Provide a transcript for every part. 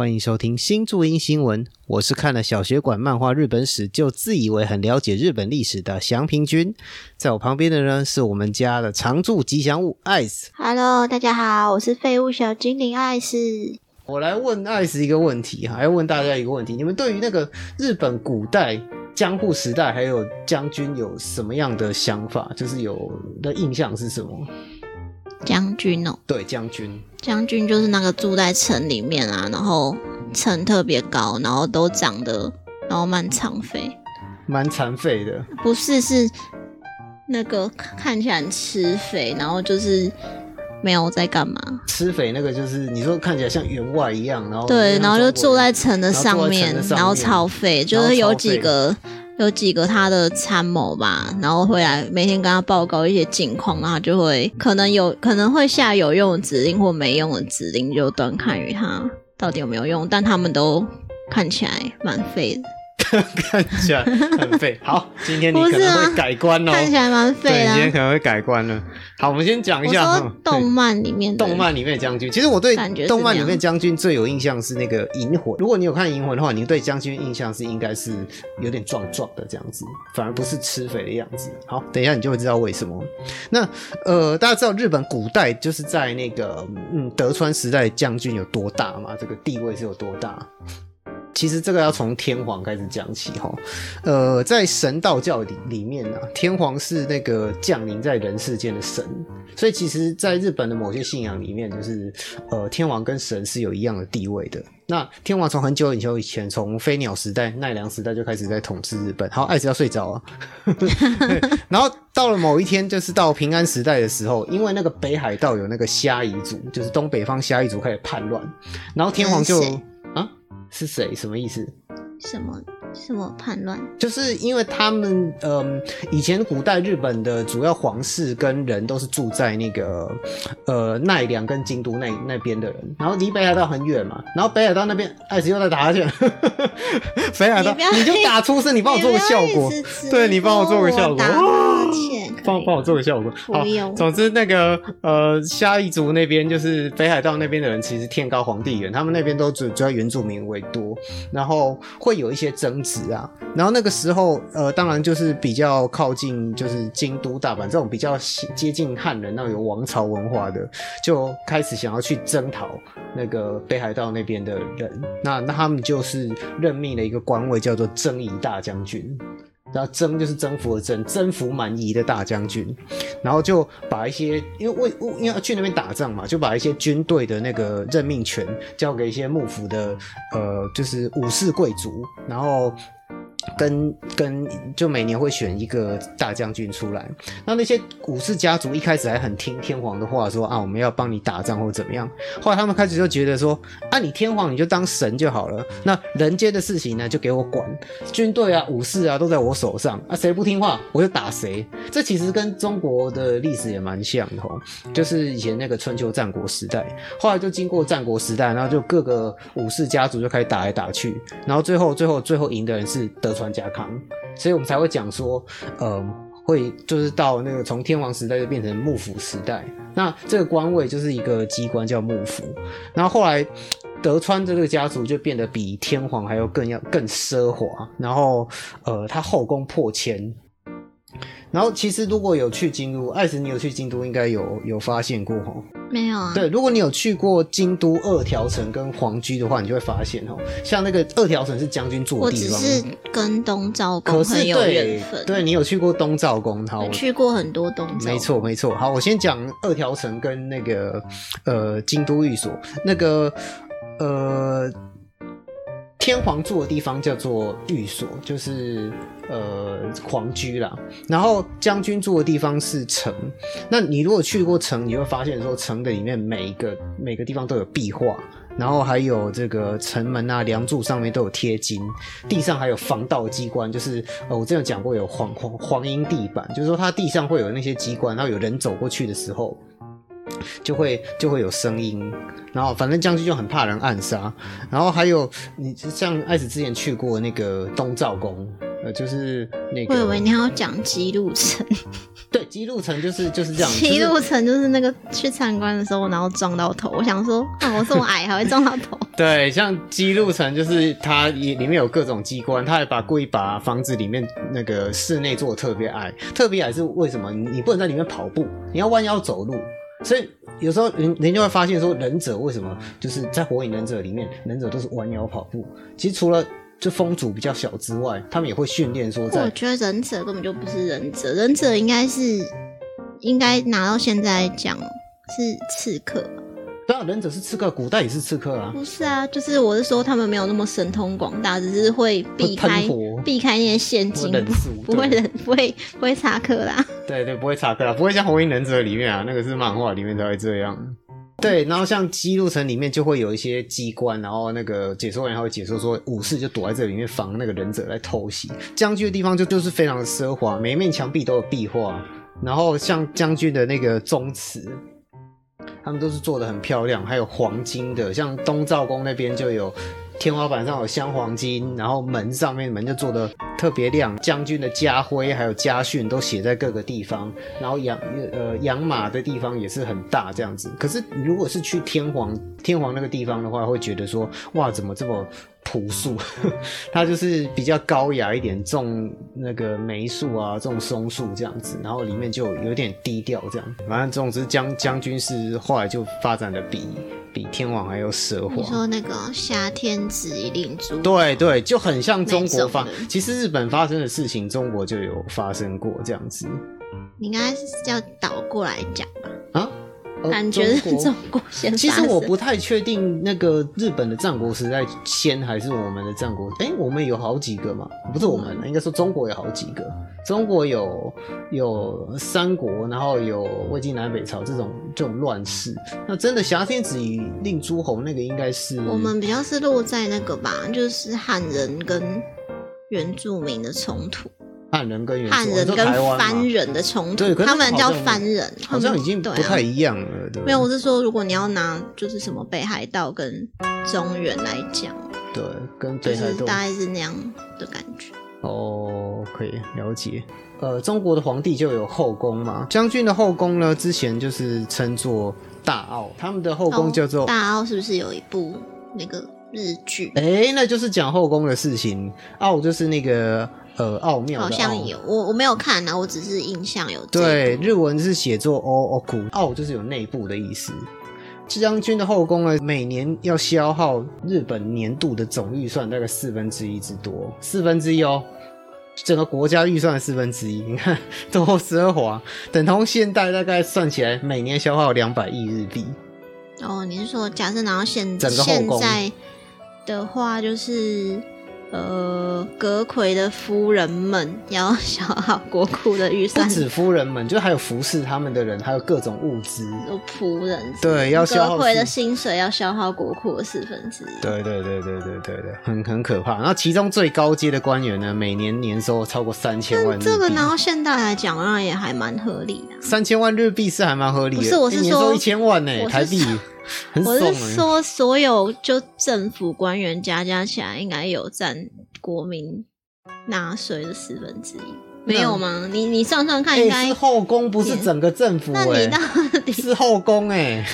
欢迎收听新注音新闻，我是看了小学馆漫画日本史就自以为很了解日本历史的祥平君，在我旁边的呢是我们家的常驻吉祥物艾斯。Hello，大家好，我是废物小精灵艾斯。我来问艾斯一个问题，还要问大家一个问题：你们对于那个日本古代江户时代还有将军有什么样的想法？就是有的印象是什么？将军哦，对，将军。将军就是那个住在城里面啊，然后城特别高，然后都长得，然后蛮残废，蛮残废的，不是是那个看起来很吃肥，然后就是没有在干嘛。吃肥那个就是你说看起来像员外一样，然后对，然后就住在城，的上面然后坐在城的，上面然后超肥，就是有几个有几个他的参谋吧，然后会来每天跟他报告一些近况，然后就会可能有可能会下有用的指令或没用的指令，就端看于他到底有没有用，但他们都看起来蛮废的，看起来很废。好，今天你可能啊会改观哦。看起来蛮对，废的今天可能会改观了。好，我们先讲一我下说动漫里面的动漫里面的将军，其实我对动漫里面将军最有印象是那个银魂。如果你有看银魂的话，你对将军印象是应该是有点壮壮的这样子，反而不是吃肥的样子。好，等一下你就会知道为什么。那呃，大家知道日本古代就是在那个嗯德川时代的将军有多大吗？这个地位是有多大？其实这个要从天皇开始讲起哈，呃，在神道教里里面啊，天皇是那个降临在人世间的神，所以其实，在日本的某些信仰里面，就是呃，天王跟神是有一样的地位的。那天王从很久很久以前，从飞鸟时代、奈良时代就开始在统治日本。好，艾子要睡着啊。对 然后到了某一天，就是到平安时代的时候，因为那个北海道有那个虾夷族，就是东北方虾夷族开始叛乱，然后天皇就那是谁？什么意思？什么什么叛乱，就是因为他们，嗯，以前古代日本的主要皇室跟人都是住在那个呃奈良跟京都那那边的人，然后离北海道很远嘛，然后北海道那边艾斯又在打哈欠，北海道你你就打出声，你 帮我做个效果，对你帮我做个效果，帮帮我做个效果。好，总之那个呃虾夷族那边就是北海道那边的人，其实天高皇帝远，他们那边都主主要原住民为多，然后会有一些争子啊。然后那个时候呃，当然就是比较靠近就是京都、大阪这种比较接近汉人，那有王朝文化的，就开始想要去征讨那个北海道那边的人。那那他们就是任命了一个官位叫做征夷大将军。然后征就是征服的征，征服蛮夷的大将军，然后就把一些因为为因为要去那边打仗嘛，就把一些军队的那个任命权交给一些幕府的呃，就是武士贵族，然后。跟跟就每年会选一个大将军出来，那那些武士家族一开始还很听天皇的话说啊，我们要帮你打仗或怎么样。后来他们开始就觉得说，啊，你天皇你就当神就好了，那人间的事情呢就给我管，军队啊、武士啊都在我手上啊，谁不听话我就打谁。这其实跟中国的历史也蛮像的哦，就是以前那个春秋战国时代，后来就经过战国时代，然后就各个武士家族就开始打来打去，然后最后最后最后赢的人是德德川家康，所以我们才会讲说，呃。会就是到那个从天皇时代就变成幕府时代，那这个官位就是一个机关叫幕府，然后后来德川这个家族就变得比天皇还要更要更奢华，然后呃他后宫破千，然后其实如果有去京都，艾斯你有去京都应该有有发现过吼，没有啊？对，如果你有去过京都二条城跟皇居的话，你就会发现哦，像那个二条城是将军住我的地方，只是跟东照宫很有对缘分，对你有去过东照宫，好，我我去过很多东照。宫，没错，没错。好，我先讲二条城跟那个呃京都寓所，那个呃天皇住的地方叫做寓所，就是呃皇居啦。然后将军住的地方是城。那你如果去过城，你会发现说城的里面每一个每个地方都有壁画。然后还有这个城门啊、梁柱上面都有贴金，地上还有防盗机关，就是呃，我之前讲过有黄黄黄银地板，就是说它地上会有那些机关，然后有人走过去的时候，就会就会有声音，然后反正将军就很怕人暗杀，然后还有你像艾子之前去过那个东照宫，呃，就是那个我以为你要讲基路城，对，基路城就是就是这样。七就是路城就是那个去参观的时候，然后撞到头。我想说，啊，我这么矮还会撞到头？对，像基路城就是它也里面有各种机关，它还把故意把房子里面那个室内做的特别矮，特别矮是为什么？你你不能在里面跑步，你要弯腰走路，所以有时候人人就会发现说，忍者为什么就是在火影忍者里面，忍者都是弯腰跑步。其实除了就风阻比较小之外，他们也会训练说我觉得忍者根本就不是忍者，忍者应该是应该拿到现在讲是刺客，对啊，忍者是刺客，古代也是刺客啊。不是啊？就是我是说他们没有那么神通广大，只是会避开避开那些陷阱，不不会对忍不会不会插克啦。对对，不会插科啦，不会像《火影忍者》里面啊，那个是漫画里面才会这样。对，然后像基路城里面就会有一些机关，然后那个解说员还会解说说，武士就躲在这里面防那个忍者来偷袭。将军的地方就就是非常的奢华，每一面墙壁都有壁画，然后像将军的那个宗祠，他们都是做的很漂亮，还有黄金的，像东照宫那边就有。天花板上有镶黄金，然后门上面门就做的特别亮，将军的家徽还有家训都写在各个地方，然后养呃养马的地方也是很大这样子。可是如果是去天皇天皇那个地方的话，会觉得说哇怎么这么朴素？它就是比较高雅一点，种那个梅树啊，种松树这样子，然后里面就有点低调这样。反正总之将将军是后来就发展的比比天王还要奢华。你说那个夏天子一令珠，对对，就很像中国发那种的。其实日本发生的事情，中国就有发生过这样子你应该是要倒过来讲吧？啊。呃感觉是中国先。其实我不太确定那个日本的战国时代先还是我们的战国，哎、我们有好几个嘛，不是我们，应该说中国有好几个。中国有有三国，然后有魏晋南北朝这种这种乱世。那真的挟天子以令诸侯那个应该是我们比较是落在那个吧，就是汉人跟原住民的冲突，汉人跟原汉人跟番人的冲突，对他们叫番人，好像已经不太一样了，对？没有，我是说，如果你要拿就是什么北海道跟中原来讲，对，跟就是北海道大概是那样的感觉。哦，可以了解。呃，中国的皇帝就有后宫嘛，将军的后宫呢，之前就是称作大奥，他们的后宫叫做哦大奥是不是有一部那个日剧？哎、那就是讲后宫的事情。奥就是那个呃奥妙，好像有，我我没有看啊，我只是印象有这对，日文是写作 o oku，奥就是有内部的意思。将军的后宫呢，每年要消耗日本年度的总预算大概四分之一之多，四分之一哦，整个国家预算的四分之一。你看 多奢华，等同现代大概算起来，每年消耗两百亿日币。哦，你是说假设拿到现整个后宫现在的话，就是呃，阁魁的夫人们要消耗国库的预算，不止夫人们，就还有服侍他们的人，还有各种物资。有仆人对要消耗格魁的薪水要消耗国库的四分之一。对对对对对对对，很很可怕。然后其中最高阶的官员呢，每年年收超过三千万。这个拿到现代来讲，那也还蛮合理的。三千万日币是还蛮合理的，不是我是说一千万呢、台币我是说，所有就政府官员加加起来，应该有占国民纳税的四分之一，没有吗？你你算算看，應、应该、是后宫，不是整个政府那哎、你到底？是后宫哎、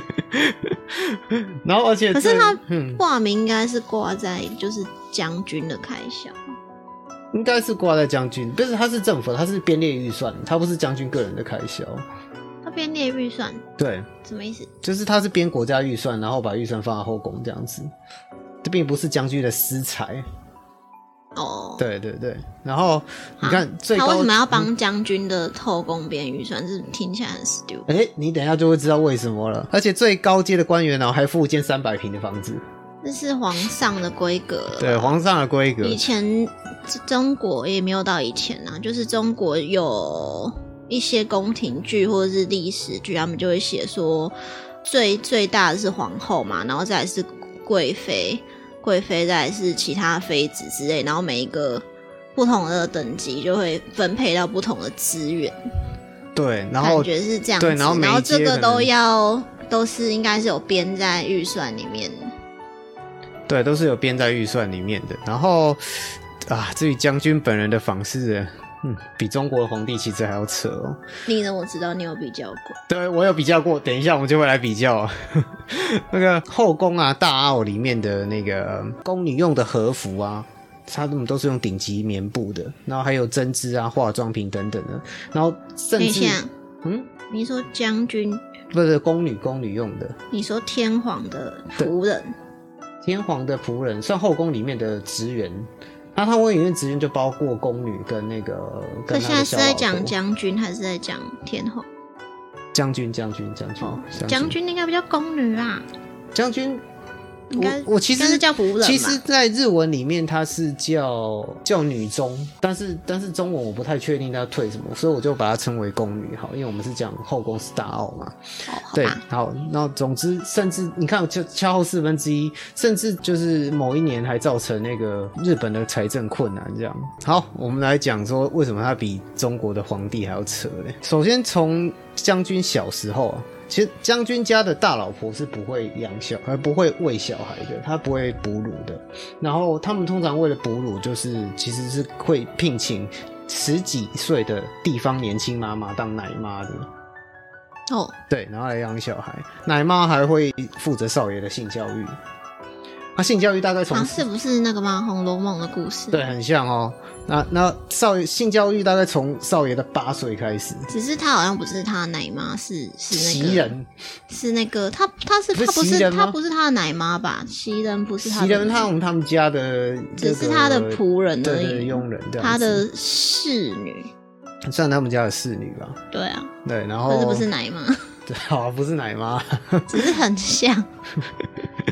然后而且可是他嗯，挂名应该是挂在就是将军的开销，应该是挂在将军，但是他是政府，他是编列预算，他不是将军个人的开销。他编列预算对，什么意思？就是他是编国家预算，然后把预算放在后宫这样子，这并不是将军的私财。哦，对对对，然后你看最高，他为什么要帮将军的后宫编预算？这听起来很 stupid。哎、你等一下就会知道为什么了。而且最高阶的官员呢，还附一间三百平的房子，这是皇上的规格了。对皇上的规格。以前中国也没有到以前啊，就是中国有一些宫廷剧或者是历史剧，他们就会写说最最大的是皇后嘛，然后再来是贵妃，贵妃再来是其他妃子之类，然后每一个不同的等级就会分配到不同的资源，对，然后感觉是这样子。对然后然后这个都要都是应该是有编在预算里面的。对都是有编在预算里面的。然后啊，至于将军本人的访视，嗯，比中国的皇帝其实还要扯哦。你呢？我知道你有比较过。对，我有比较过。等一下我们就会来比较 那个后宫啊，大奥里面的那个宫女用的和服啊，它们都是用顶级棉布的，然后还有针织啊、化妆品等等的，然后甚至嗯，你说将军不是宫女，宫女用的。你说天皇的仆人，天皇的仆人算后宫里面的职员。那他问里面职员就包括宫女跟那个。可现在是在讲将军还是在讲天后？将军，将军，将军。将军应该不叫宫女啦。将军。我我其实是叫仆人，其实，在日文里面它是叫叫女中，但是但是中文我不太确定它退什么，所以我就把它称为宫女好，因为我们是讲后宫是大奥嘛。对，好，那总之，甚至你看，就恰后四分之一，甚至就是某一年还造成那个日本的财政困难这样。好，我们来讲说为什么他比中国的皇帝还要扯嘞？首先从将军小时候啊。其实将军家的大老婆是不会养小，而不会喂小孩的，她不会哺乳的。然后他们通常为了哺乳，就是其实是会聘请十几岁的地方年轻妈妈当奶妈的。哦，对，然后来养小孩，奶妈还会负责少爷的性教育。他性教育大概从是不是那个吗？《红楼梦》的故事？对，很像哦。那那少爷性教育大概从少爷的八岁开始，只是他好像不是他的奶妈，是是袭人，是那个他他是他不是他不是他的奶妈吧？袭人不是他袭人，他们他们家的只是他的仆人而已，佣人，他的侍女，算他们家的侍女吧？对啊，对，然后是不是奶妈？对，好，不是奶妈，只是很像。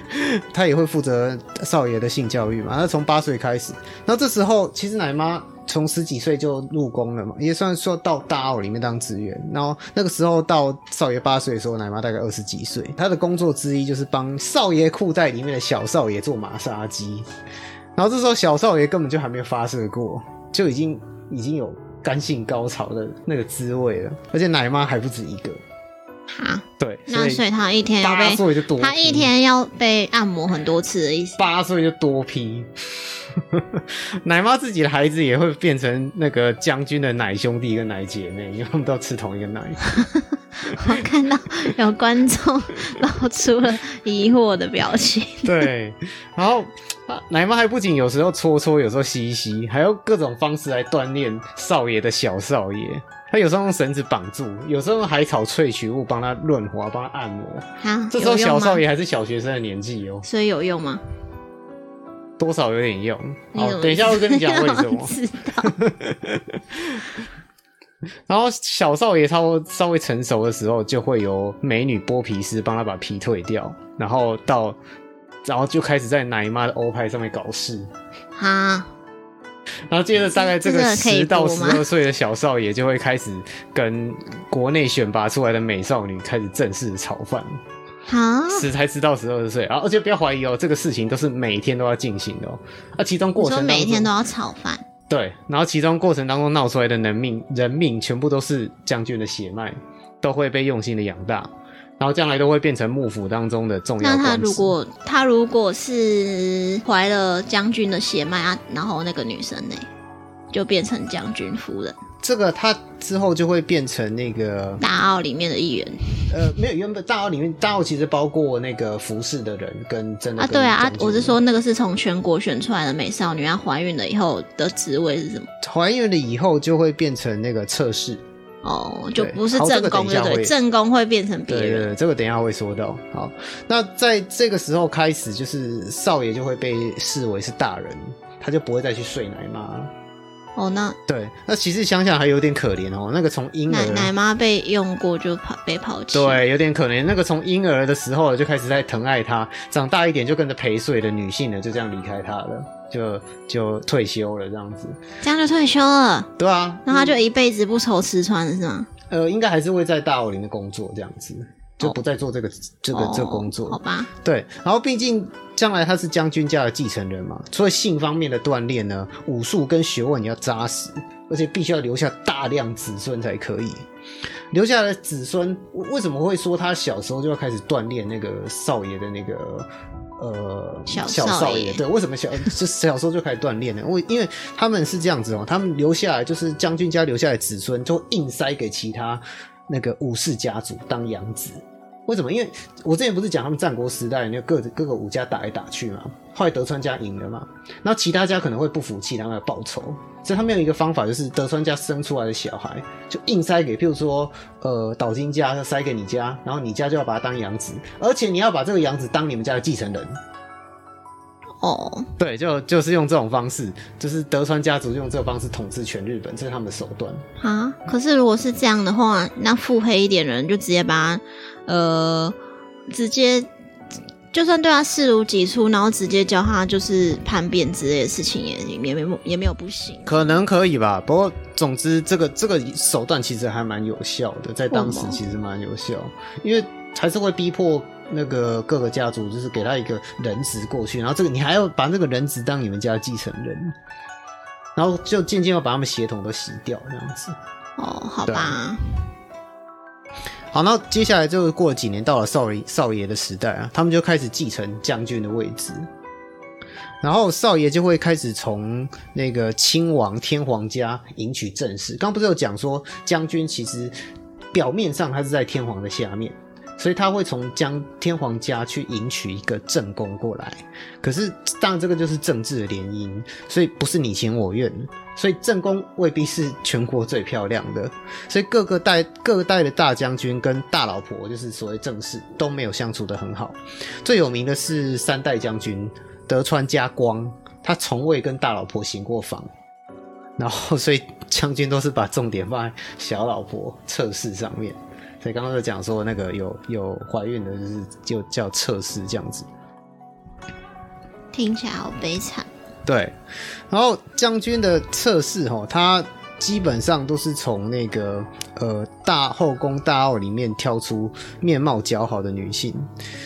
他也会负责少爷的性教育嘛？他从八岁开始，然后这时候其实奶妈从十几岁就入宫了嘛，也算说到大奥里面当职员。然后那个时候到少爷八岁的时候，奶妈大概二十几岁。他的工作之一就是帮少爷裤袋里面的小少爷做马杀鸡。然后这时候小少爷根本就还没发射过，就已经已经有干性高潮的那个滋味了，而且奶妈还不止一个。啊，对，那所以他一天要被他一天要被按摩很多次的意思。八岁就多批，奶妈自己的孩子也会变成那个将军的奶兄弟跟奶姐妹，因为他们都要吃同一个奶。我看到有观众露出了疑惑的表情。对，然后奶妈还不仅有时候搓搓，有时候吸吸，还有各种方式来锻炼少爷的小少爷。他有时候用绳子绑住，有时候用海草萃取物帮他润滑、帮他按摩。啊，这时候小少爷还是小学生的年纪哦，所以有用吗？多少有点用。好，等一下会跟你讲为什么。知道。然后小少爷稍稍微成熟的时候，就会由美女剥皮师帮他把皮退掉，然后到，然后就开始在奶妈的欧派上面搞事。哈。然后接着，大概这个十到十二岁的小少爷就会开始跟国内选拔出来的美少女开始正式炒饭。啊，十才知道十二岁啊！而且不要怀疑哦，这个事情都是每天都要进行的哦。啊，其中过程每天都要炒饭。对，然后其中过程当中闹出来的人命，人命全部都是将军的血脉，都会被用心的养大。然后将来都会变成幕府当中的重要。那他如果他如果是怀了将军的血脉啊，然后那个女生呢，就变成将军夫人。这个他之后就会变成那个大奥里面的一员。呃，没有，原本大奥里面大奥其实包括那个服侍的人跟真的啊，对啊啊，我是说那个是从全国选出来的美少女，她怀孕了以后的职位是什么？怀孕了以后就会变成那个测试。哦，就不是正宫，对对？正宫会变成别人。对对，这个等一下会说到。好，那在这个时候开始，就是少爷就会被视为是大人，他就不会再去睡奶妈。哦，那对，那其实想想还有点可怜哦。那个从婴儿奶妈被用过就跑被抛弃，对，有点可怜。那个从婴儿的时候就开始在疼爱他，长大一点就跟着陪睡的女性呢，就这样离开他了。就就退休了，这样子，这样就退休了。对啊，那他就一辈子不愁吃穿是吗？呃，应该还是会在大奥林的工作这样子，就不再做这个这个这个工作。好吧。对，然后毕竟将来他是将军家的继承人嘛，除了性方面的锻炼呢，武术跟学问也要扎实，而且必须要留下大量子孙才可以。留下的子孙为什么会说他小时候就要开始锻炼那个少爷的那个？呃小小少爷。对，为什么小 就小时候就开始锻炼呢？为因为他们是这样子哦，他们留下来就是将军家留下来的子孙，就硬塞给其他那个武士家族当养子。为什么？因为我之前不是讲他们战国时代那各各个武家打来打去嘛，后来德川家赢了嘛，那其他家可能会不服气，然后来报仇，所以他们有一个方法，就是德川家生出来的小孩就硬塞给，譬如说呃岛津家塞给你家，然后你家就要把他当养子，而且你要把这个养子当你们家的继承人。哦，对，就就是用这种方式，就是德川家族用这个方式统治全日本，这是他们的手段。啊，可是如果是这样的话，那腹黑一点的人就直接把他，呃，直接就算对他视如己出，然后直接教他就是叛变之类的事情也，也没也没有不行。可能可以吧，不过总之这个这个手段其实还蛮有效的，在当时其实蛮有效，因为还是会逼迫那个各个家族，就是给他一个人质过去，然后这个你还要把那个人质当你们家的继承人，然后就渐渐要把他们血统都洗掉，这样子。哦，好吧，好，那接下来就过了几年，到了少爷少爷的时代啊，他们就开始继承将军的位置，然后少爷就会开始从那个亲王天皇家迎娶正室。刚刚不是有讲说，将军其实表面上他是在天皇的下面，所以他会从将天皇家去迎娶一个正宫过来。可是当然这个就是政治的联姻，所以不是你情我愿，所以正宫未必是全国最漂亮的，所以各个代各个代的大将军跟大老婆，就是所谓正室都没有相处的很好。最有名的是三代将军德川家光，他从未跟大老婆行过房。然后，所以将军都是把重点放在小老婆测试上面。所以刚刚就讲说，那个有有怀孕的，就是就叫测试这样子。听起来好悲惨。对，然后将军的测试哦，他基本上都是从那个呃大后宫大奥里面挑出面貌姣好的女性，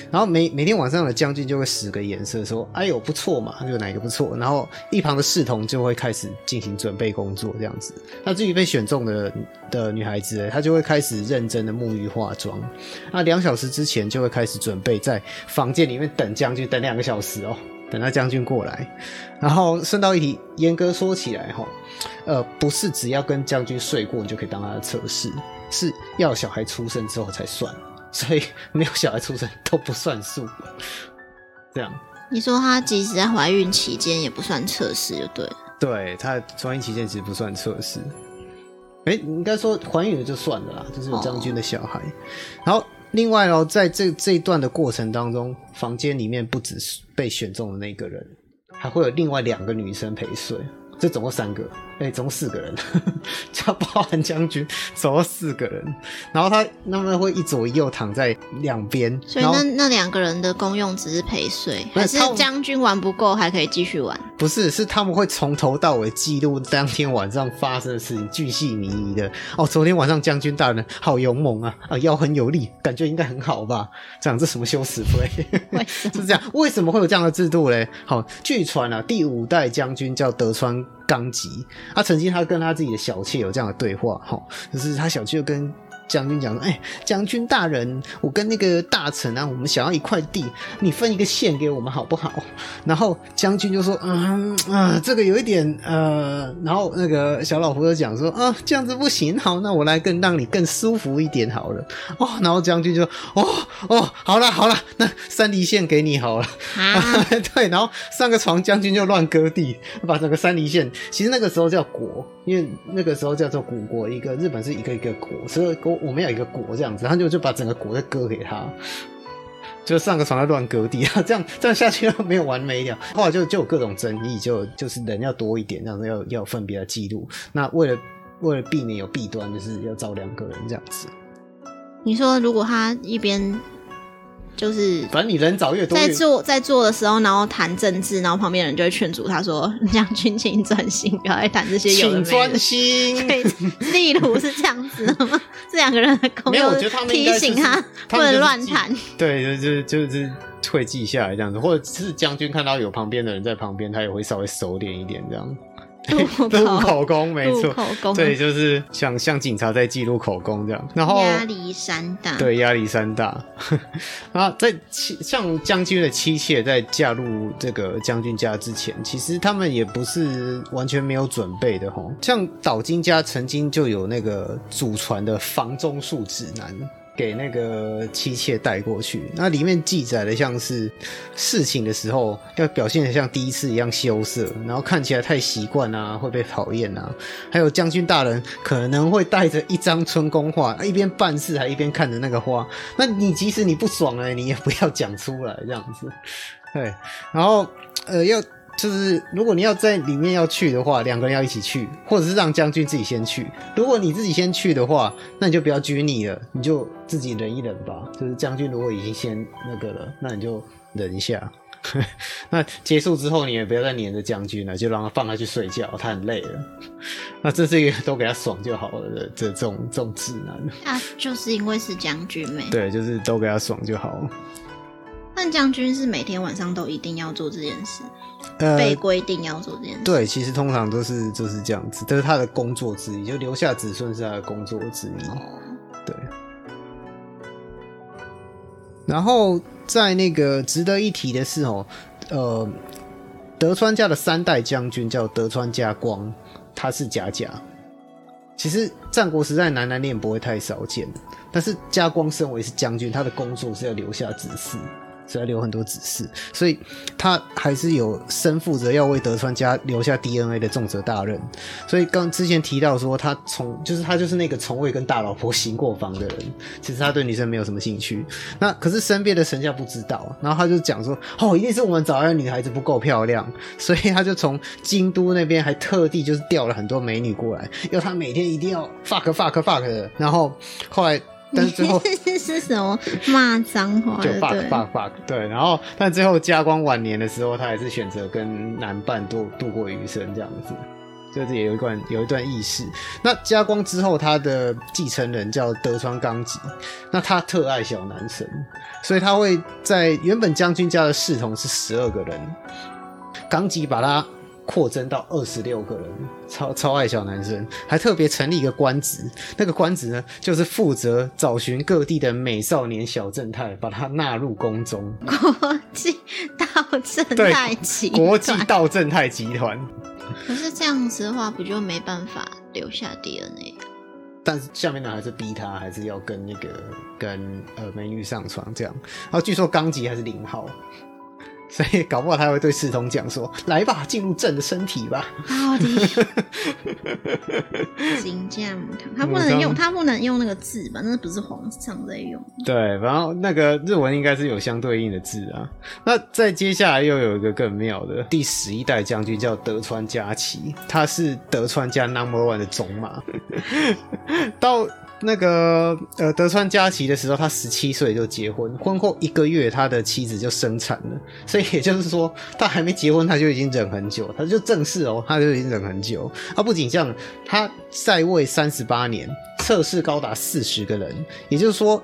然后每每天晚上的将军就会使个眼色说：“哎呦不错嘛，就哪个不错。”然后一旁的侍童就会开始进行准备工作，这样子。那至于被选中的的女孩子，她就会开始认真的沐浴化妆。那两小时之前就会开始准备在房间里面等将军，等两个小时哦。等他将军过来，然后顺道一提，严格说起来哈，呃，不是只要跟将军睡过你就可以当他的测试，是要小孩出生之后才算，所以没有小孩出生都不算数。这样，你说他即使在怀孕期间也不算测试，就对了。对他怀孕期间其实不算测试，哎、应该说怀孕了就算了啦，就是有将军的小孩。然后另外哦，在这这一段的过程当中，房间里面不只是被选中的那个人，还会有另外两个女生陪睡，这总共三个，哎、总共四个人，加包含将军，总共四个人。然后他他们会一左一右躺在两边，所以那那两个人的功用只是陪睡，还是将军玩不够还可以继续玩？不是，是他们会从头到尾记录当天晚上发生的事情，巨细靡遗的。哦，昨天晚上将军大人好勇猛啊，啊，腰很有力，感觉应该很好吧？这样这什么羞耻 play？是这样，为什么会有这样的制度嘞？好，据传啊，第五代将军叫德川纲吉，他曾经他跟他自己的小妾有这样的对话，哈，就是他小妾又跟将军讲说，哎、将军大人，我跟那个大臣啊，我们想要一块地，你分一个县给我们好不好？然后将军就说，嗯啊，这个有一点呃，然后那个小老婆就讲说，啊，这样子不行，好，那我来更让你更舒服一点好了。哦，然后将军就，哦哦，好了好了，那三梨县给你好了。啊，对，然后上个床将军就乱割地，把整个三梨县，其实那个时候叫国，因为那个时候叫做古国，一个日本是一个一个国，所以国我们有一个国这样子，他就就把整个国再割给他。就上个床在乱割地啊，这样这样下去没有完美了。后来就就有各种争议，就就是人要多一点，这样子要要分别的记录。那为了为了避免有弊端，就是要找两个人这样子。你说如果他一边就是反正你人找越多越，在做在做的时候，然后谈政治，然后旁边人就会劝阻他说：“将军，请专心，不要再谈这些有的没请专。”心。对，例如是这样子的吗？这两个人的功没有，我觉得他们提醒他他不能乱谈。对，就就就是会记下来这样子，或者是将军看到有旁边的人在旁边，他也会稍微收敛一点这样。录口供，没错，口供，对，就是像像警察在记录口供这样。然后压力山大，对，压力山大。然后在妻像将军的妻妾在嫁入这个将军家之前，其实他们也不是完全没有准备的哈。像岛津家曾经就有那个祖传的房中术指南。给那个妻妾带过去，那里面记载的像是事情的时候要表现的像第一次一样羞涩，然后看起来太习惯啊，会被讨厌啊。还有将军大人可能会带着一张春宫画，一边办事还一边看着那个花。那你即使你不爽了，你也不要讲出来这样子。对，然后呃要。就是如果你要在里面要去的话，两个人要一起去，或者是让将军自己先去。如果你自己先去的话，那你就不要拘泥了，你就自己忍一忍吧。就是将军如果已经先那个了，那你就忍一下。那结束之后，你也不要再黏着将军了，就让他放他去睡觉，他很累了。那这是一个都给他爽就好了的这种这种指南。啊，就是因为是将军没？对，就是都给他爽就好了。但将军是每天晚上都一定要做这件事，被规定要做这件事。对，其实通常都是就是这样子，这是他的工作之一，就留下子孙是他的工作之一。对。然后在那个值得一提的是哦，呃，德川家的三代将军叫德川家光，他是甲甲。其实战国时代男男恋不会太少见，但是家光身为是将军，他的工作是要留下子嗣。所以留很多指示，所以他还是有身负着要为德川家留下 DNA 的重责大任。所以刚之前提到说，他从就是他就是那个从未跟大老婆行过房的人，其实他对女生没有什么兴趣。那可是身边的神下不知道，然后他就讲说，哦，一定是我们找来的女孩子不够漂亮，所以他就从京都那边还特地就是调了很多美女过来，要他每天一定要 fuck fuck fuck 的。然后后来。但是最后是什么骂脏话？就 fuck fuck fuck 对，然后但最后家光晚年的时候，他还是选择跟男伴度度过余生这样子，就是也有一段有一段意识。那家光之后，他的继承人叫德川纲吉，那他特爱小男生，所以他会在原本将军家的侍从是十二个人，纲吉把他。扩增到二十六个人，超超爱小男生，还特别成立一个官职。那个官职呢，就是负责找寻各地的美少年小正太，把他纳入宫中。国际道正太集国际道正太集团。可是这样子的话，不就没办法留下 DNA？但是下面呢，还是逼他，还是要跟那个跟呃美女上床这样。然后据说纲吉还是零号。所以搞不好他会对四通讲说：“来吧，进入朕的身体吧。”好的。金将他不能用，他不能用那个字吧？那不是皇上在用。对，然后那个日文应该是有相对应的字啊。那再接下来又有一个更妙的，第十一代将军叫德川家齐，他是德川家 Number One 的种马。到。那个呃，德川家齐的时候，他十七岁就结婚，婚后一个月，他的妻子就生产了，所以也就是说，他还没结婚，他就已经忍很久，他就正式哦，他就已经忍很久。他不仅这样，他在位三十八年，测试高达四十个人，也就是说，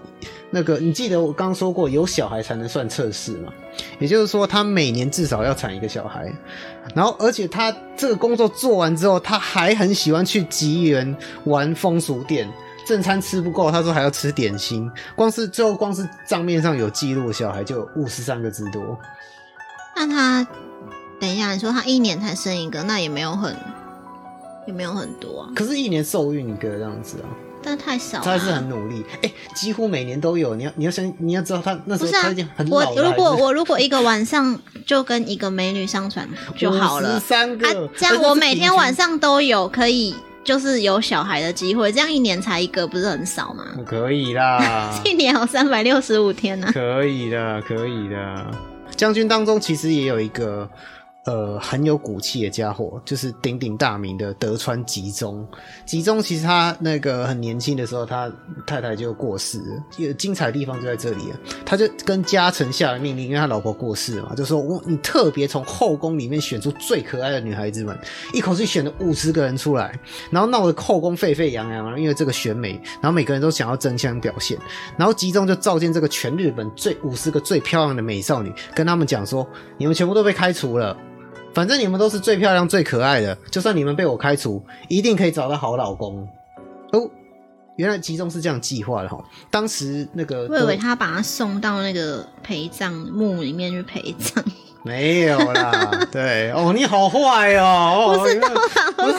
那个你记得我刚说过，有小孩才能算测试嘛？也就是说，他每年至少要产一个小孩，然后而且他这个工作做完之后，他还很喜欢去吉原玩风俗店。正餐吃不够，他说还要吃点心。光是最后，光是账面上有记录，小孩就有五十三个之多。那他等一下，你说他一年才生一个，那也没有很，也没有很多啊。可是，一年受孕一个这样子啊，但太少。他还是很努力，哎，几乎每年都有。你要你要想，你要知道他那时候他已经很老了。我如果我如果一个晚上就跟一个美女上床就好了，三个，这样我每天晚上都有可以。就是有小孩的机会，这样一年才一个，不是很少吗？可以啦，一年有三百六十五天呢。可以的，可以的。将军当中其实也有一个。呃，很有骨气的家伙，就是鼎鼎大名的德川吉宗。吉宗其实他那个很年轻的时候，他太太就过世了。有精彩的地方就在这里啊，他就跟家臣下了命令，因为他老婆过世了嘛，就说我你特别从后宫里面选出最可爱的女孩子们，一口气选了五十个人出来，然后闹得后宫沸沸扬扬，因为这个选美，然后每个人都想要争相表现，然后吉宗就召见这个全日本最五十个最漂亮的美少女，跟他们讲说，你们全部都被开除了。反正你们都是最漂亮、最可爱的，就算你们被我开除，一定可以找到好老公。哦，原来集中是这样计划的哈。当时那个，我以为他把他送到那个陪葬墓里面去陪葬。没有啦，对哦，你好坏哦！不是通常都，不是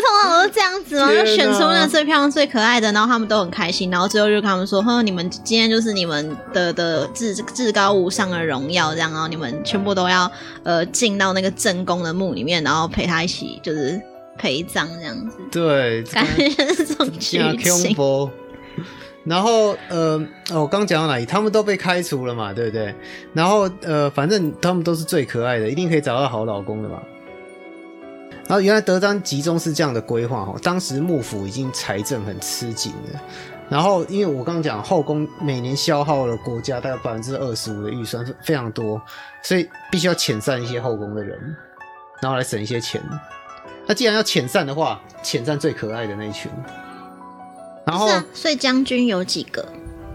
通常都是这样子吗？就选出那最漂亮、最可爱的，然后他们都很开心，然后最后就跟他们说：“哼，你们今天就是你们的的至至高无上的荣耀，这样哦，你们全部都要呃进到那个正宫的墓里面，然后陪他一起就是陪葬这样子。”对，感觉是这种剧情。然后呃，我刚讲到哪里？他们都被开除了嘛，对不对？然后呃，反正他们都是最可爱的，一定可以找到好老公的嘛。然后原来德章集中是这样的规划哦，当时幕府已经财政很吃紧了。然后因为我刚刚讲后宫每年消耗了国家大概百分之二十五的预算是非常多，所以必须要遣散一些后宫的人，然后来省一些钱。那既然要遣散的话，遣散最可爱的那一群。然后，所以将军有几个？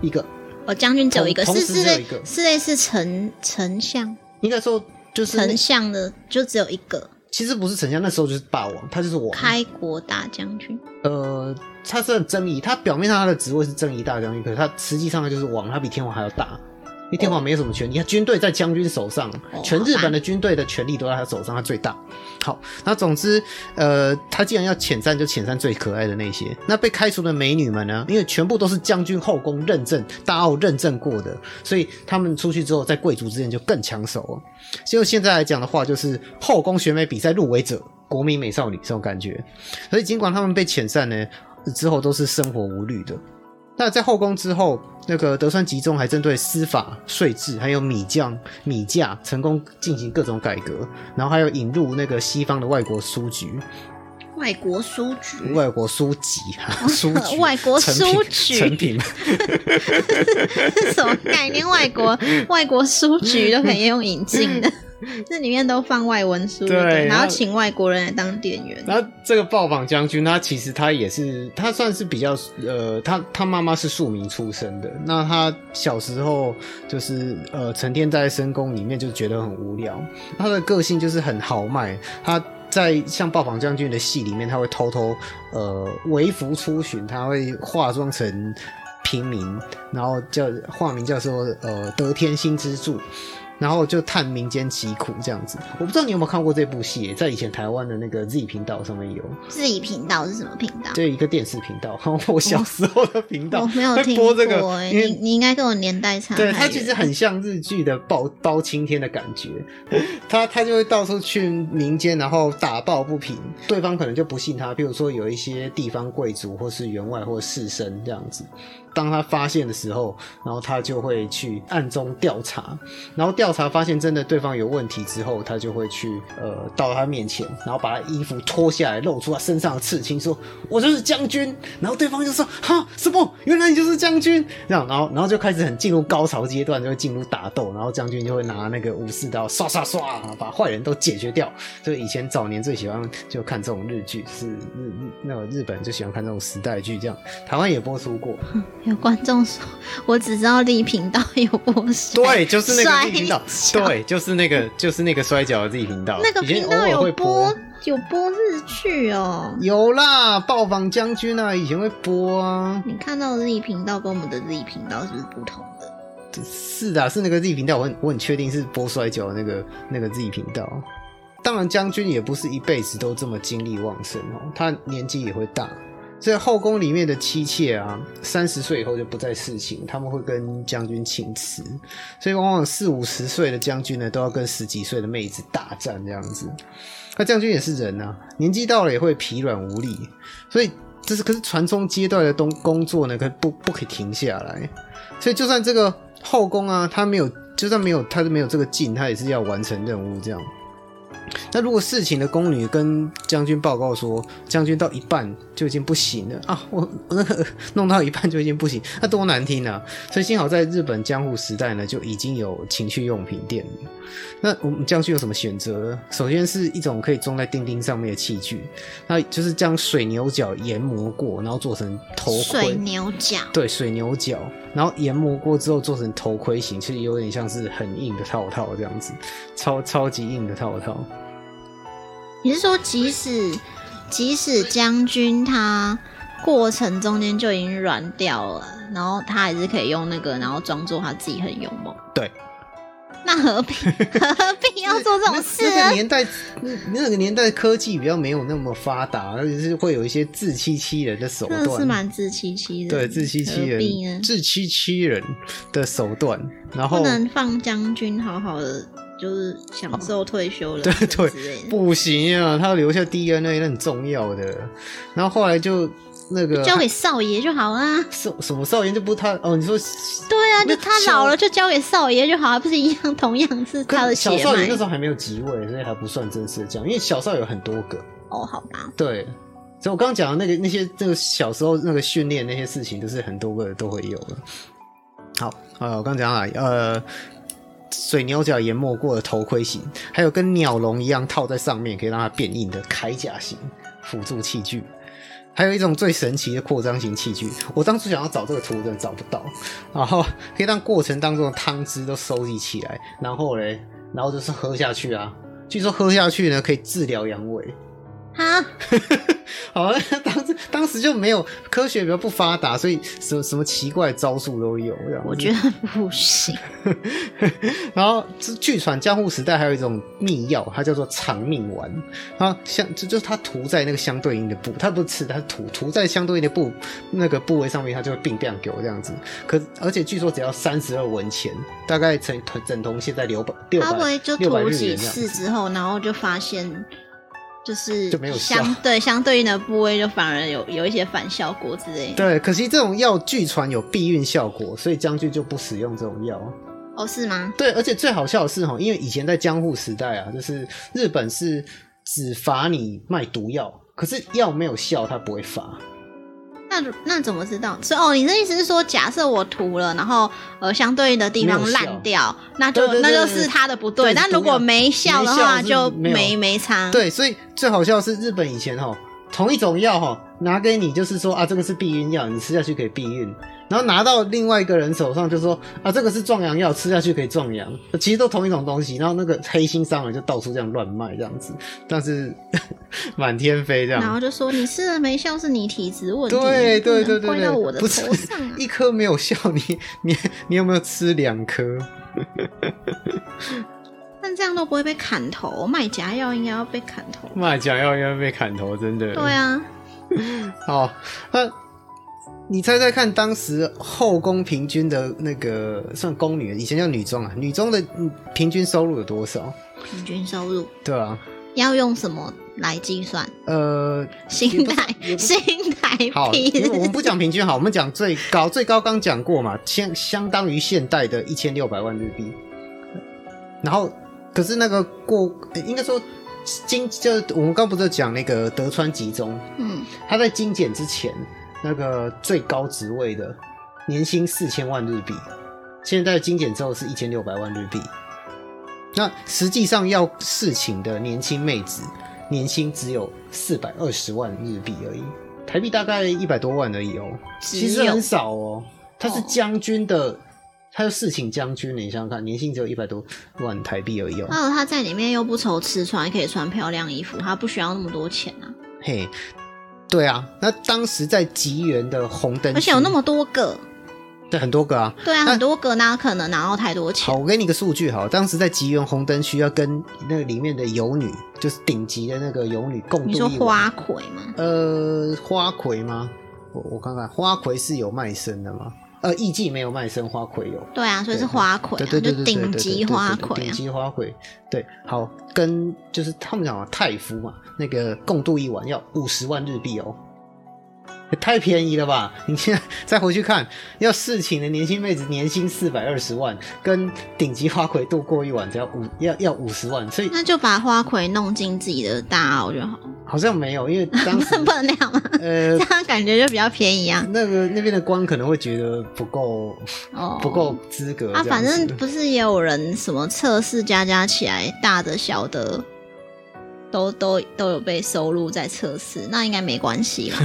一个。哦，将军只有一个，是是类是类似丞丞相。应该说就是丞相的，就只有一个。其实不是丞相，那时候就是霸王，他就是王。开国大将军。呃，他是很正义，他表面上他的职位是正义大将军，可是他实际上他就是王，他比天王还要大。因为天皇没有什么权利，他军队在将军手上，全日本的军队的权力都在他手上，他最大。好，那总之，呃，他既然要遣散，就遣散最可爱的那些。那被开除的美女们呢？因为全部都是将军后宫认证、大奥认证过的，所以他们出去之后，在贵族之间就更抢手了。就现在来讲的话，就是后宫选美比赛入围者，国民美少女这种感觉。所以尽管他们被遣散呢，之后都是生活无虑的。那在后宫之后，那个德川集中还针对司法、税制还有米酱、米价成功进行各种改革，然后还有引入那个西方的外国书局。外国书局？外国书籍？书 局？外国书局？成品？什么概念？外国外国书局都可以用引进的。这里面都放外文书，对，然后请外国人来当店员。然后这个暴榜将军，他其实他也是，他算是比较呃，他他妈妈是庶民出身的。那他小时候就是呃，成天在深宫里面就觉得很无聊。他的个性就是很豪迈。他在像暴榜将军的戏里面，他会偷偷呃微服出巡，他会化妆成平民，然后叫化名叫做呃得天心之助。然后就探民间疾苦这样子，我不知道你有没有看过这部戏，在以前台湾的那个 Z 频道上面有。Z 频道是什么频道？就一个电视频道，我小时候的频道。我没有听过这个，你你应该跟我年代差。对，它其实很像日剧的包包青天的感觉，他他就会到处去民间，然后打抱不平，对方可能就不信他，比如说有一些地方贵族或是员外或士绅这样子。当他发现的时候，然后他就会去暗中调查，然后调查发现真的对方有问题之后，他就会去呃到他面前，然后把他衣服脱下来，露出他身上的刺青，说：“我就是将军。”然后对方就说：“哈，什么？原来你就是将军？”这样，然后然后就开始很进入高潮阶段，就会进入打斗，然后将军就会拿那个武士刀刷刷刷把坏人都解决掉。就以前早年最喜欢就看这种日剧，是日日那个日本就喜欢看这种时代剧，这样台湾也播出过。有观众说，我只知道立频道有播对，就是那个立频道，对，就是那个，就是那个摔跤的立频道。那个频道有播，有播日剧哦。有啦，暴坊将军啊，以前会播啊。你看到的立频道跟我们的立频道是不是不同的？是的，是那个立频道，我很我很确定是播摔跤的那个那个立频道。当然，将军也不是一辈子都这么精力旺盛哦，他年纪也会大。所以后宫里面的妻妾啊，三十岁以后就不再侍寝，他们会跟将军请辞。所以往往四五十岁的将军呢，都要跟十几岁的妹子大战这样子。那将军也是人啊，年纪到了也会疲软无力。所以这是可是传宗接代的东工作呢，可不不可以停下来。所以就算这个后宫啊，他没有，就算没有，他是没有这个劲，他也是要完成任务这样。那如果侍寝的宫女跟将军报告说，将军到一半就已经不行了啊，我我那个 弄到一半就已经不行，那多难听啊！所以幸好在日本江户时代呢，就已经有情趣用品店。那我们将军有什么选择？首先是一种可以装在钉钉上面的器具，那就是将水牛角研磨过，然后做成头盔。水牛角。对，水牛角，然后研磨过之后做成头盔型，其实有点像是很硬的套套这样子，超超级硬的套套。你是说，即使即使将军他过程中间就已经软掉了，然后他还是可以用那个，然后装作他自己很勇猛？对。那何必 何必要做这种事那个年代，那那个年代科技比较没有那么发达，而且是会有一些自欺欺人的手段，是蛮自欺欺人。对，自欺欺人，自欺欺人的手段。然后不能放将军好好的，就是享受退休了。对对，不行啊，他留下 DNA，那很重要的。然后后来就。那个交给少爷就好啦。什什么少爷就不他哦？你说对啊，就他老了就交给少爷就好了，不是一样？同样是他的小少爷那时候还没有即位，所以还不算正式的将，因为小少爷有很多个。哦，好吧。对，所以我刚刚讲的那个那些这个小时候那个训练那些事情，都是很多个都会有的。好，呃，我刚讲了，呃，水牛角研磨过的头盔型，还有跟鸟笼一样套在上面可以让它变硬的铠甲型辅助器具。还有一种最神奇的扩张型器具，我当初想要找这个图，真的找不到。然后可以让过程当中的汤汁都收集起来，然后嘞，然后就是喝下去啊。据说喝下去呢，可以治疗阳痿。哈。好，当时当时就没有科学比较不发达，所以什么什么奇怪招数都有。我觉得不行。然后据传江户时代还有一种秘药，它叫做长命丸啊，相就就是它涂在那个相对应的部，它不是吃，它是涂涂在相对应的部那个部位上面，它就会病变给我这样子。可而且据说只要三十二文钱，大概整整同现在六百六百就涂几次之后，然后就发现。就是就没有相对相对应的部位，就反而有有一些反效果之类。对，可惜这种药据传有避孕效果，所以将军就不使用这种药。哦，是吗？对，而且最好笑的是哈，因为以前在江户时代啊，就是日本是只罚你卖毒药，可是药没有效，他不会罚。那那怎么知道？是哦，你的意思是说，假设我涂了，然后呃，相对应的地方烂掉，那就那就是它的不对。但如果没效的话，就没没差。对，所以最好笑是日本以前哈，同一种药哈，拿给你就是说啊，这个是避孕药，你吃下去可以避孕。然后拿到另外一个人手上，就说啊，这个是壮阳药，吃下去可以壮阳。其实都同一种东西。然后那个黑心商人就到处这样乱卖这样子，但是 满天飞这样。然后就说你吃了没效，是你体质问题，对对对对怪到我的头上。一颗没有效，你你你有没有吃两颗？但这样都不会被砍头，卖假药应该要被砍头。卖假药应该被砍头，真的。对啊。好，那。你猜猜看，当时后宫平均的那个算宫女，以前叫女中啊，女中的平均收入有多少？平均收入？对啊。要用什么来计算？呃，新台新台币。好，我们不讲平均好，我们讲最高，最高刚讲过嘛，相相当于现代的一千六百万日币。然后，可是那个过，应该说精，就我们刚不是讲那个德川集中，嗯，他在精简之前。那个最高职位的年薪四千万日币，现在精简之后是一千六百万日币。那实际上要侍寝的年轻妹子，年薪只有四百二十万日币而已，台币大概一百多万而已哦，其实很少哦。他是将军的，他是侍寝将军，你想想看，年薪只有一百多万台币而已哦。还有他在里面又不愁吃穿，可以穿漂亮衣服，他不需要那么多钱啊。嘿。对啊，那当时在吉原的红灯，而且有那么多个，对，很多个啊。对啊，很多个，那可能拿到太多钱？好，我给你个数据，好，当时在吉原红灯区要跟那个里面的游女，就是顶级的那个游女共度你说花魁吗？呃，花魁吗？我我看看，花魁是有卖身的吗？呃，艺妓没有卖身，花魁有。对啊，所以是花魁，对对对对，顶级花魁，顶级花魁。对，好，跟就是他们讲太夫嘛，那个共度一晚要五十万日币哦。太便宜了吧！你现在再回去看，要侍寝的年轻妹子年薪四百二十万，跟顶级花魁度过一晚只要五要要五十万，所以那就把花魁弄进自己的大澳就好。好像没有，因为 当时不能那样吗？呃，这样感觉就比较便宜啊。那个那边的官可能会觉得不够哦，不够资格啊。反正不是也有人什么测试加加起来大的小的。都都都有被收录在测试，那应该没关系吧？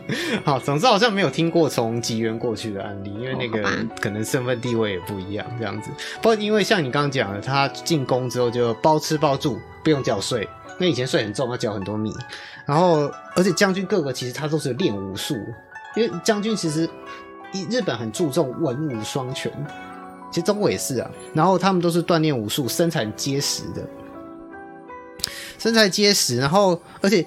好，总之好像没有听过从吉原过去的案例，因为那个可能身份地位也不一样，这样子。不过因为像你刚刚讲的，他进宫之后就包吃包住，不用缴税，那以前税很重，要缴很多米。然后，而且将军各个其实他都是练武术，因为将军其实日本很注重文武双全，其实中国也是啊。然后他们都是锻炼武术，身材结实的，身材结实。然后，而且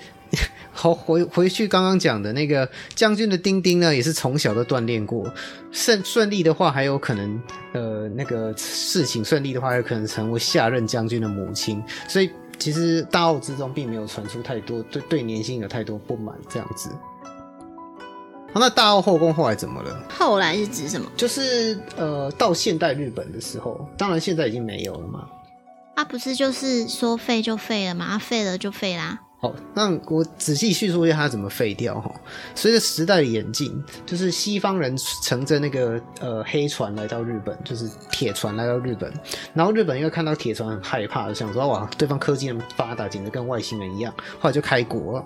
好回回去刚刚讲的那个将军的丁丁呢，也是从小都锻炼过，顺顺利的话，还有可能呃那个事情顺利的话，有可能成为下任将军的母亲，所以。其实大澳之中并没有传出太多对对年轻有太多不满这样子。好，那大澳后宫后来怎么了？后来是指什么？就是呃，到现代日本的时候，当然现在已经没有了嘛。啊，不是就是说废就废了嘛？啊，废了就废啦。好，那我仔细叙述一下它怎么废掉哈。随着时代的演进，就是西方人乘着那个呃黑船来到日本，就是铁船来到日本，然后日本因为看到铁船很害怕，想说哇，对方科技那么发达，简直跟外星人一样，后来就开国了。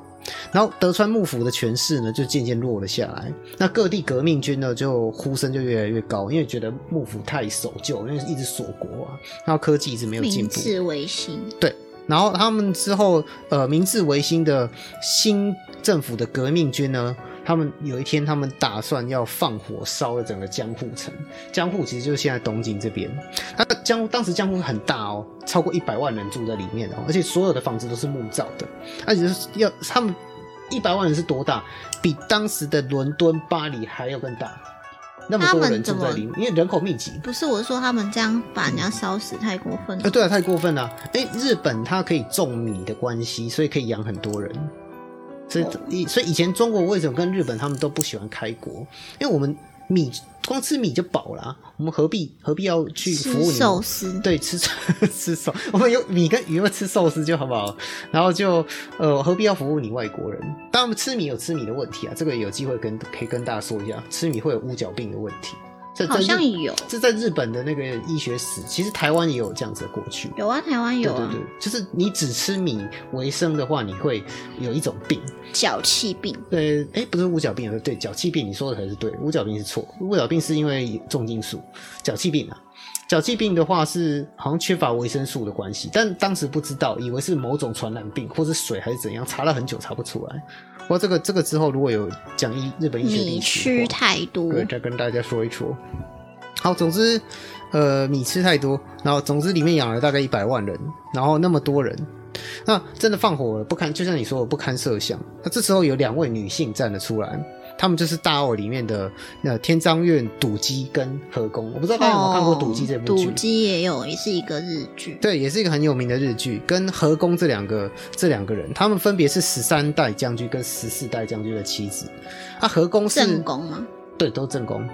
然后德川幕府的权势呢，就渐渐弱了下来。那各地革命军呢，就呼声就越来越高，因为觉得幕府太守旧，因为一直锁国啊，然后科技一直没有进步。明治维新。对。然后他们之后，呃，明治维新的新政府的革命军呢，他们有一天，他们打算要放火烧了整个江户城。江户其实就是现在东京这边。那江当时江户很大哦，超过一百万人住在里面哦，而且所有的房子都是木造的，而且是要他们一百万人是多大？比当时的伦敦、巴黎还要更大。那么多人住在里面，因为人口密集。不是，我是说他们这样把人家烧死太过分了。啊，对啊，太过分了。哎，日本它可以种米的关系，所以可以养很多人。所以以所以以前中国为什么跟日本他们都不喜欢开国？因为我们。米光吃米就饱了，我们何必何必要去服务你？寿司对，吃 吃寿，我们有米跟鱼，吃寿司就好不好？然后就呃，何必要服务你外国人？当然，吃米有吃米的问题啊，这个有机会跟可以跟大家说一下，吃米会有乌角病的问题。好像有，这在日本的那个医学史，其实台湾也有这样子的过去。有啊，台湾有啊。对对对，就是你只吃米为生的话，你会有一种病，脚气病。对，哎，不是五角病，对，脚气病，你说的才是对，五角病是错。五角病是因为重金属，脚气病啊。脚气病的话是好像缺乏维生素的关系，但当时不知道，以为是某种传染病，或是水还是怎样，查了很久查不出来。不过这个这个之后如果有讲一日本医学历史，米吃太多，对，再跟大家说一说。好，总之，呃，米吃太多，然后总之里面养了大概一百万人，然后那么多人，那真的放火了不堪，就像你说的不堪设想。那这时候有两位女性站了出来。他们就是大奥里面的那天章院赌姬跟和宫，我不知道大家有没有看过赌姬这部剧。赌姬也有，也是一个日剧。对，也是一个很有名的日剧。跟和宫这两个这两个人，他们分别是十三代将军跟十四代将军的妻子。啊，和宫是正宫吗？对，都正宫。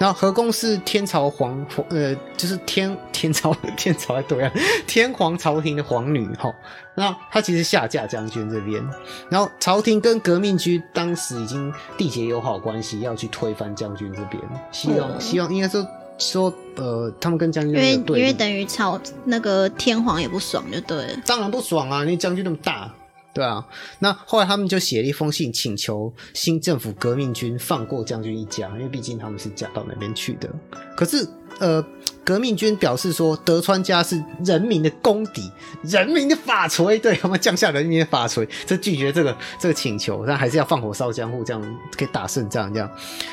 然后和宫是天朝皇，呃，就是天 天朝天朝还对啊，天皇朝廷的皇女哈。那她其实下嫁将军这边，然后朝廷跟革命军当时已经缔结友好关系，要去推翻将军这边，希望希望应该说说呃，他们跟将军因为因为等于朝那个天皇也不爽就对了，当然不爽啊，因为将军那么大。对啊，那后来他们就写了一封信，请求新政府革命军放过将军一家，因为毕竟他们是嫁到那边去的。可是，呃。革命军表示说，德川家是人民的公敌，人民的法锤，对 他们降下人民的法锤，这拒绝这个这个请求，但还是要放火烧江户，这样可以打胜仗。这样，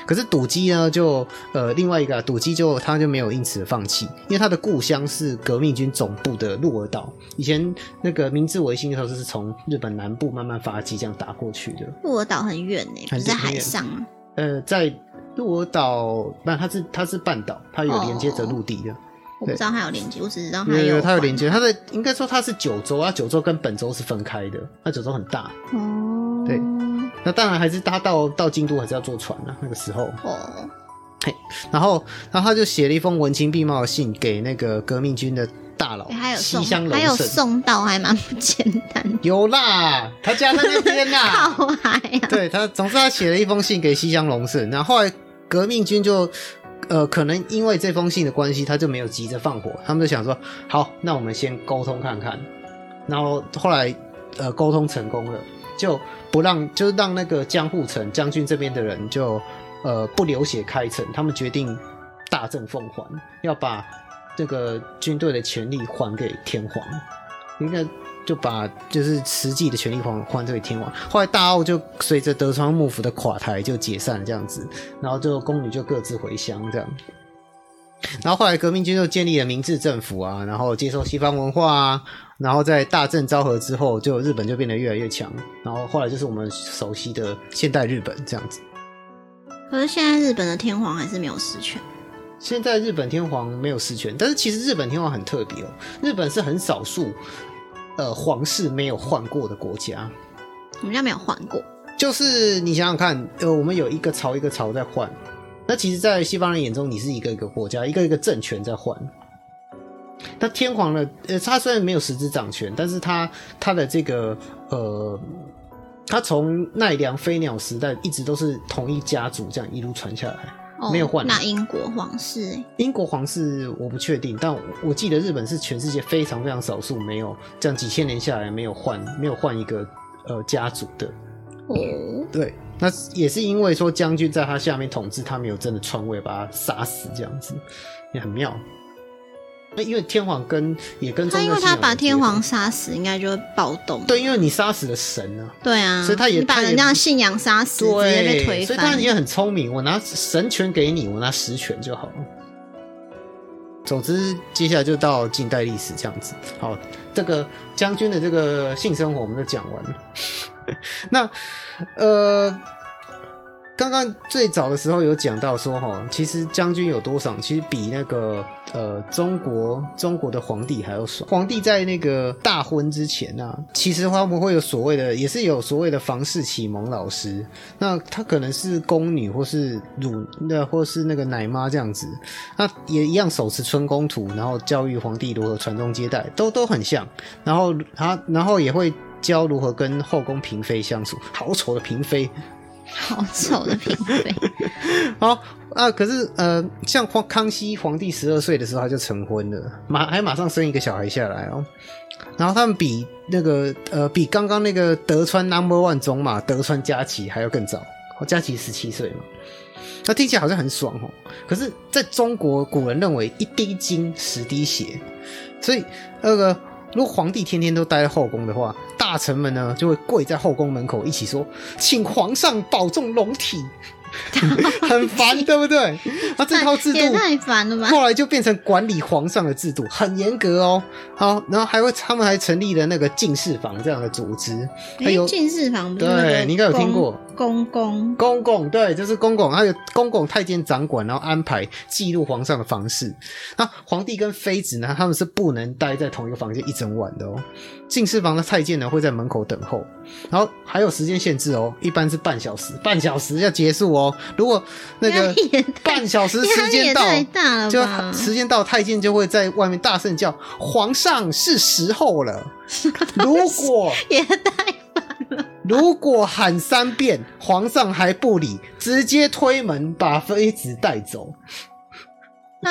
可是赌姬呢，就呃另外一个赌姬就他就没有因此放弃，因为他的故乡是革命军总部的鹿儿岛，以前那个明治维新的时候是从日本南部慢慢发迹，这样打过去的。鹿儿岛很远呢，在海上。呃，在。鹿儿岛，那，它是它是半岛，它有连接着陆地的。我不知道它有连接，我只知道它有。它有连接，它的应该说它是九州啊，九州跟本州是分开的。那九州很大。哦。对。那当然还是搭到到京都还是要坐船啊，那个时候。哦。嘿，然后然后他就写了一封文情并茂的信给那个革命军的大佬西乡隆盛，还有送到还蛮不简单。有啦，他家在那边呐。好嗨啊！对他，总之他写了一封信给西乡隆盛，然后后来。革命军就，呃，可能因为这封信的关系，他就没有急着放火。他们就想说，好，那我们先沟通看看。然后后来，呃，沟通成功了，就不让，就让那个江户城将军这边的人就，呃，不流血开城。他们决定大政奉还，要把这个军队的权力还给天皇。应该就把就是实际的权力还还给天王。后来大奥就随着德川幕府的垮台就解散这样子，然后就宫女就各自回乡这样。然后后来革命军就建立了明治政府啊，然后接受西方文化啊，然后在大正昭和之后，就日本就变得越来越强。然后后来就是我们熟悉的现代日本这样子。可是现在日本的天皇还是没有实权。现在日本天皇没有实权，但是其实日本天皇很特别哦。日本是很少数，呃，皇室没有换过的国家。我们家没有换过，就是你想想看，呃，我们有一个朝一个朝在换。那其实，在西方人眼中，你是一个一个国家，一个一个政权在换。那天皇呢？呃，他虽然没有实质掌权，但是他他的这个呃，他从奈良飞鸟时代一直都是同一家族，这样一路传下来，没有换。那英国皇室？英国皇室我不确定，但我记得日本是全世界非常非常少数没有这样几千年下来没有换没有换一个呃家族的。哦，对。那也是因为说将军在他下面统治，他没有真的篡位把他杀死，这样子也很妙。那因为天皇跟也跟他，因为他把天皇杀死，应该就会暴动。对，因为你杀死了神啊。对啊，所以他也把人家信仰杀死，直接被推翻。所以他也很聪明，我拿神权给你，我拿实权就好了。总之，接下来就到近代历史这样子。好，这个将军的这个性生活我们都讲完了。那，呃，刚刚最早的时候有讲到说，哈，其实将军有多少，其实比那个呃中国中国的皇帝还要爽。皇帝在那个大婚之前呢，其实他们会有所谓的，也是有所谓的房事启蒙老师。那他可能是宫女，或是乳，那或是那个奶妈这样子。那也一样手持春宫图，然后教育皇帝如何传宗接代，都都很像。然后他，然后也会。教如何跟后宫嫔妃相处，好丑的嫔妃，好丑的嫔妃。好啊，可是呃，像皇康熙皇帝十二岁的时候他就成婚了，马还马上生一个小孩下来哦。然后他们比那个呃，比刚刚那个德川 Number One 中嘛，德川家齐还要更早。家齐十七岁嘛，那听起来好像很爽哦。可是在中国古人认为一滴精十滴血，所以那个。如果皇帝天天都待在后宫的话，大臣们呢就会跪在后宫门口一起说：“请皇上保重龙体。”很烦，对不对？那这套制度 太烦了吧？后来就变成管理皇上的制度，很严格哦。好，然后还会他们还成立了那个进士房这样的组织。还有进士房，对，你应该有听过。公公，公公，对，就是公公。还有公公太监掌管，然后安排记录皇上的房事。那皇帝跟妃子呢，他们是不能待在同一个房间一整晚的哦。进士房的太监呢会在门口等候，然后还有时间限制哦，一般是半小时，半小时要结束哦。如果那个半小时时间到，就时间到，太监就会在外面大声叫：“皇上是时候了。”如果也太烦了，如果喊三遍，皇上还不理，直接推门把妃子带走。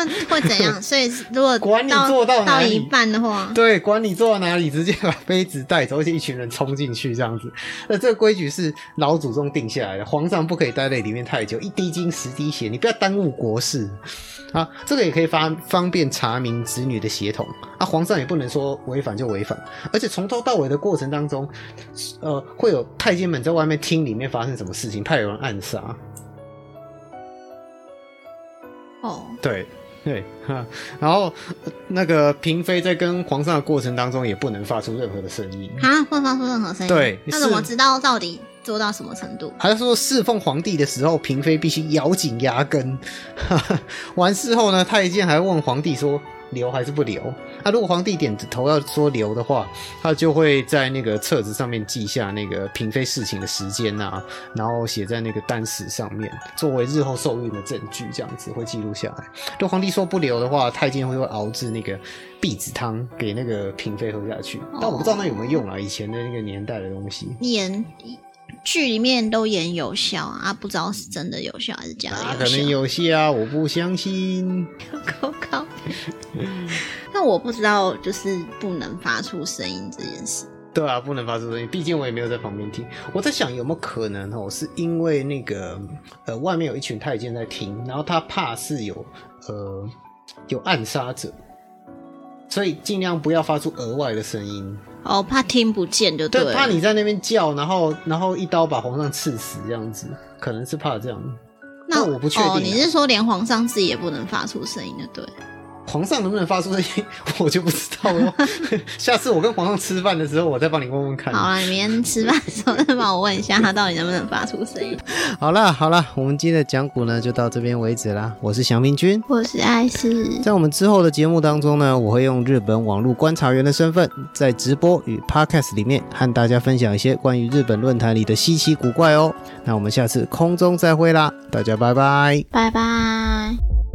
那会怎样？所以如果管你做到到一半的话，对，管你做到哪里，直接把杯子带走，而且一群人冲进去这样子。那这个规矩是老祖宗定下来的，皇上不可以待在里面太久，一滴精十滴血，你不要耽误国事啊。这个也可以方方便查明子女的血统啊。皇上也不能说违反就违反，而且从头到尾的过程当中，呃，会有太监们在外面听里面发生什么事情，怕有人暗杀。哦，对。对，哈，然后那个嫔妃在跟皇上的过程当中也不能发出任何的声音啊，不能发出任何声音。对，那怎么知道到底做到什么程度？还是说侍奉皇帝的时候，嫔妃必须咬紧牙根？完事后呢，太监还问皇帝说。留还是不留？啊如果皇帝点头要说留的话，他就会在那个册子上面记下那个嫔妃侍寝的时间啊，然后写在那个单史上面，作为日后受孕的证据，这样子会记录下来。如果皇帝说不留的话，太监会会熬制那个避子汤给那个嫔妃喝下去。但我不知道那有没有用啊，以前的那个年代的东西。演剧里面都演有效啊，不知道是真的有效还是假的有效。可能有效，我不相信。高 高。那我不知道，就是不能发出声音这件事。对啊，不能发出声音，毕竟我也没有在旁边听。我在想有没有可能哦，是因为那个呃，外面有一群太监在听，然后他怕是有呃有暗杀者，所以尽量不要发出额外的声音。哦，怕听不见就对对，怕你在那边叫，然后然后一刀把皇上刺死这样子，可能是怕这样。那我不确定啊哦，你是说连皇上自己也不能发出声音的？对，皇上能不能发出声音，我就不知道了。下次我跟皇上吃饭的时候，我再帮你问问看。好了，你明天吃饭的时候再帮我问一下，他到底能不能发出声音。好啦好啦，我们今天的讲股呢就到这边为止啦。我是祥明君。我是艾斯，在我们之后的节目当中呢，我会用日本网络观察员的身份，在直播与 podcast 里面和大家分享一些关于日本论坛里的稀奇古怪哦。那我们下次空中再会啦，大家拜拜。拜拜。